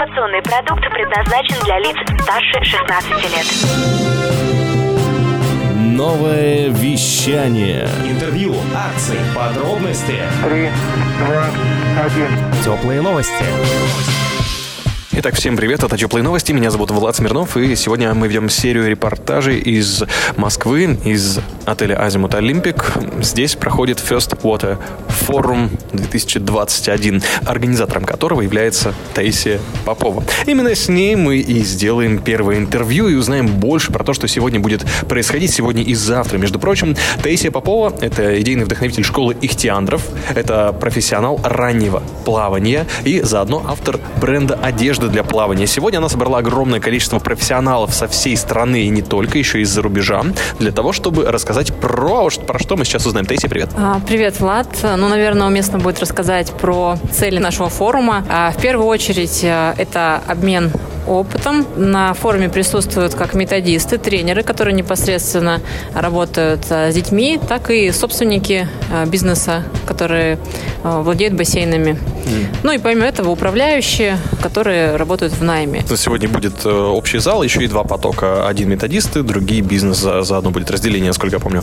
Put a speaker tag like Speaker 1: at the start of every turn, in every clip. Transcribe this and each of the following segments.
Speaker 1: Информационный продукт предназначен для лиц старше 16 лет.
Speaker 2: Новое вещание.
Speaker 3: Интервью, акции, подробности.
Speaker 4: Три, два, один.
Speaker 2: Теплые новости.
Speaker 5: Итак, всем привет, это Теплые новости, меня зовут Влад Смирнов, и сегодня мы ведем серию репортажей из Москвы, из отеля Азимут Олимпик. Здесь проходит First Water Forum 2021, организатором которого является Таисия Попова. Именно с ней мы и сделаем первое интервью и узнаем больше про то, что сегодня будет происходить сегодня и завтра. Между прочим, Таисия Попова – это идейный вдохновитель школы ихтиандров, это профессионал раннего плавания и заодно автор бренда одежды для плавания. Сегодня она собрала огромное количество профессионалов со всей страны и не только, еще из-за рубежа, для того, чтобы рассказать про, про что мы сейчас узнаем. Таисия, привет.
Speaker 6: А, привет, Влад. Ну, наверное, уместно будет рассказать про цели нашего форума. А, в первую очередь, э, это обмен опытом. На форуме присутствуют как методисты, тренеры, которые непосредственно работают э, с детьми, так и собственники э, бизнеса, которые владеют бассейнами. Mm. Ну и помимо этого управляющие, которые работают в найме.
Speaker 5: Сегодня будет общий зал, еще и два потока. Один методисты, другие бизнес. Заодно будет разделение, насколько я помню.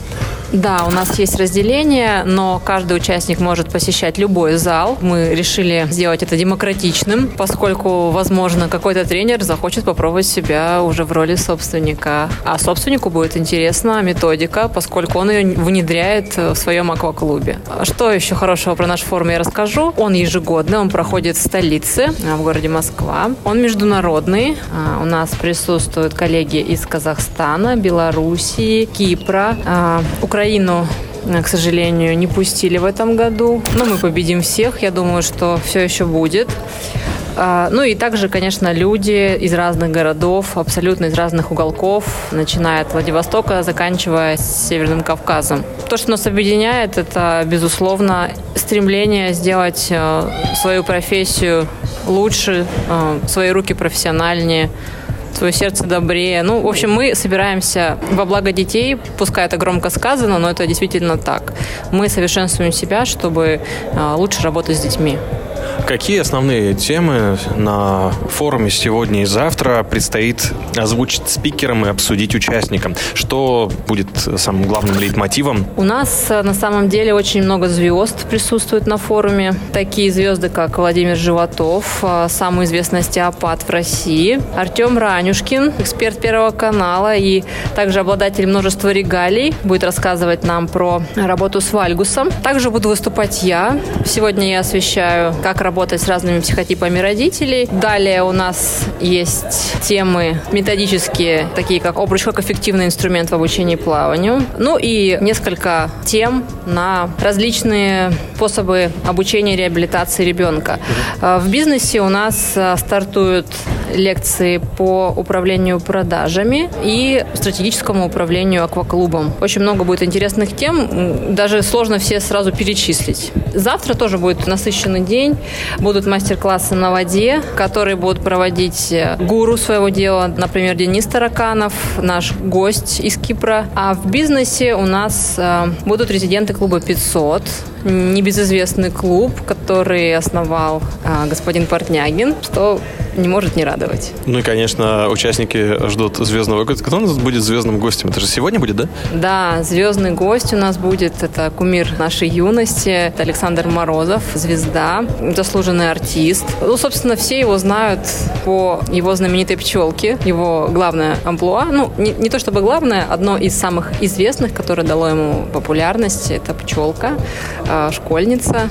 Speaker 6: Да, у нас есть разделение, но каждый участник может посещать любой зал. Мы решили сделать это демократичным, поскольку, возможно, какой-то тренер захочет попробовать себя уже в роли собственника. А собственнику будет интересна методика, поскольку он ее внедряет в своем акваклубе. Что еще хорошего про наш форум я расскажу. Он ежегодный, он проходит в столице, в городе Москва. Он международный. А, у нас присутствуют коллеги из Казахстана, Белоруссии, Кипра, а, Украину Э, к сожалению, не пустили в этом году. Но мы победим всех. Я думаю, что все еще будет. А, ну и также, конечно, люди из разных городов, абсолютно из разных уголков, начиная от Владивостока, заканчивая Северным Кавказом. То, что нас объединяет, это, безусловно, стремление сделать э, свою профессию лучше, э, свои руки профессиональнее, свое сердце добрее. Ну, в общем, мы собираемся во благо детей, пускай это громко сказано, но это действительно так. Мы совершенствуем себя, чтобы а, лучше работать с детьми.
Speaker 5: Какие основные темы на форуме сегодня и завтра предстоит озвучить спикерам и обсудить участникам? Что будет самым главным лейтмотивом?
Speaker 6: У нас э, на самом деле очень много звезд присутствует на форуме. Такие звезды, как Владимир Животов, э, самый известный остеопат в России, Артем Ранюшкин, эксперт Первого канала и также обладатель множества регалий, будет рассказывать нам про работу с Вальгусом. Также буду выступать я. Сегодня я освещаю, как работать с разными психотипами родителей. Далее у нас есть темы методические, такие как обруч как эффективный инструмент в обучении плаванию. Ну и несколько тем на различные способы обучения и реабилитации ребенка. А, в бизнесе у нас а, стартуют лекции по управлению продажами и стратегическому управлению акваклубом. Очень много будет интересных тем, даже сложно все сразу перечислить. Завтра тоже будет насыщенный день. Будут мастер-классы на воде, которые будут проводить э, гуру своего дела, например, Денис Тараканов, наш гость из Кипра. А в бизнесе у нас э, будут резиденты клуба 500, небезызвестный клуб, который основал э, господин Портнягин, что не может не радовать.
Speaker 5: Ну и, конечно, участники ждут звездного гостя. Кто у нас будет звездным гостем? Это же сегодня будет, да?
Speaker 6: Да, звездный гость у нас будет. Это кумир нашей юности. Это Александр Морозов, звезда, заслуженный артист. Ну, собственно, все его знают по его знаменитой пчелке, его главное амплуа. Ну, не, не то чтобы главное, одно из самых известных, которое дало ему популярность, это пчелка, э, школьница,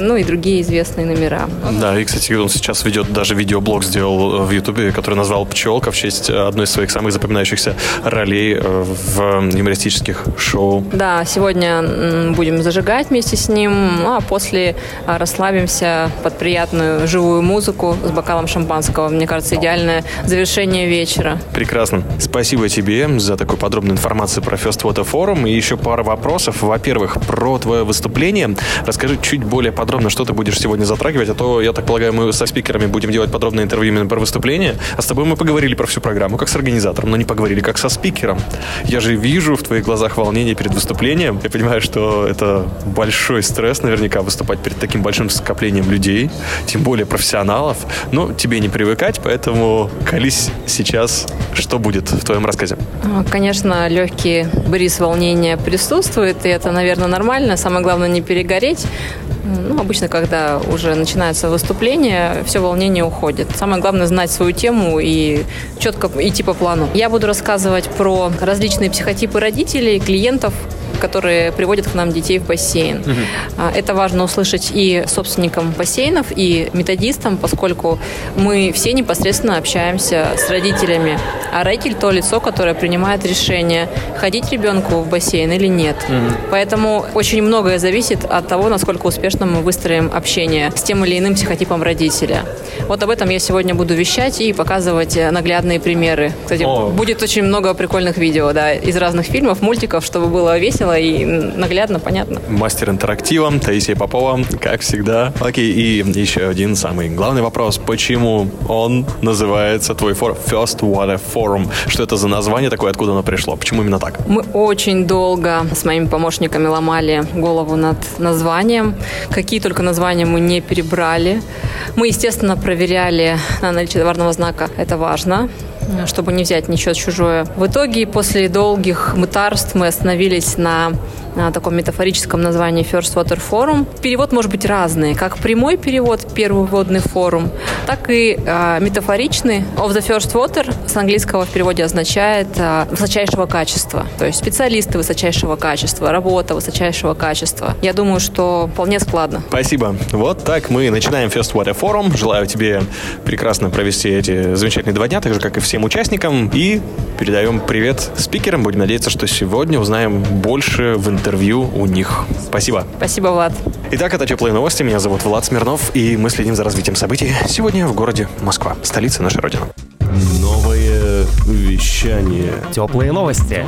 Speaker 6: ну и другие известные номера.
Speaker 5: Да, и, кстати, он сейчас ведет, даже видеоблог сделал в Ютубе, который назвал «Пчелка» в честь одной из своих самых запоминающихся ролей э, в юмористических шоу.
Speaker 6: Да, сегодня будем зажигать вместе с ним, ну, а после расслабимся под приятную живую музыку с бокалом шампанского. Мне кажется, идеальное завершение вечера.
Speaker 5: Прекрасно. Спасибо тебе за такую подробную информацию про First Water Forum. И еще пара вопросов. Во-первых, про твое выступление. Расскажи чуть более подробно, что ты будешь сегодня затрагивать, а то, я так полагаю, мы со спикерами будем делать подробное интервью именно про выступление, а с тобой мы поговорили про всю программу, как с организатором, но не поговорили как со спикером. Я же вижу в твоих глазах волнение перед выступлением. Я понимаю, что это большой стресс наверняка выступать перед таким большим скоплением людей, тем более профессионалов. Но тебе не привыкать, поэтому колись сейчас, что будет в твоем рассказе?
Speaker 6: А, Конечно, легкий бриз волнения присутствует, и это, наверное, нормально. Самое главное не перегореть. Ну, обычно, когда уже начинается выступление, все волнение уходит. Самое главное знать свою тему и четко идти по плану. Я буду рассказывать про различные психотипы родителей, клиентов, которые приводят к нам детей в бассейн. А, Это важно услышать и собственникам бассейнов, и методистам, поскольку мы все непосредственно общаемся с родителями. А родитель то лицо, которое принимает решение, ходить ребенку в бассейн или нет. Поэтому очень многое зависит от того, насколько успешно мы выстроим общение с тем или иным психотипом родителя. Вот об этом я сегодня буду вещать и показывать э, наглядные примеры. Кстати,
Speaker 5: О.
Speaker 6: будет очень много прикольных видео, да, из разных фильмов, мультиков, чтобы было весело и наглядно, понятно.
Speaker 5: Мастер интерактива Таисия Попова, как всегда. Окей, и еще один самый главный вопрос. Почему он называется твой форум First Water Forum? Что это за название такое, откуда оно пришло? Почему именно так?
Speaker 6: Мы очень долго с моими помощниками ломали голову над названием. Какие только названия мы не перебрали. Мы, естественно, проверяли на наличие товарного знака. Это важно чтобы не взять ничего чужое. В итоге, после долгих мытарств, мы остановились на, на таком метафорическом названии First Water Forum. Перевод может быть разный. Как прямой перевод, первый водный форум, так и э, метафоричный. Of the First Water с английского в переводе означает э, высочайшего качества. То есть специалисты высочайшего качества, работа высочайшего качества. Я думаю, что вполне складно.
Speaker 5: Спасибо. Вот так мы начинаем First Water Forum. Желаю тебе прекрасно провести эти замечательные два дня, так же, как и всем участникам. И передаем привет спикерам. Будем надеяться, что сегодня узнаем больше в интервью у них. Спасибо.
Speaker 6: Спасибо, Влад.
Speaker 5: Итак, это «Теплые новости». Меня зовут Влад Смирнов, и мы следим за развитием событий сегодня в городе Москва, столице нашей Родины.
Speaker 2: Новое вещание.
Speaker 7: Теплые новости.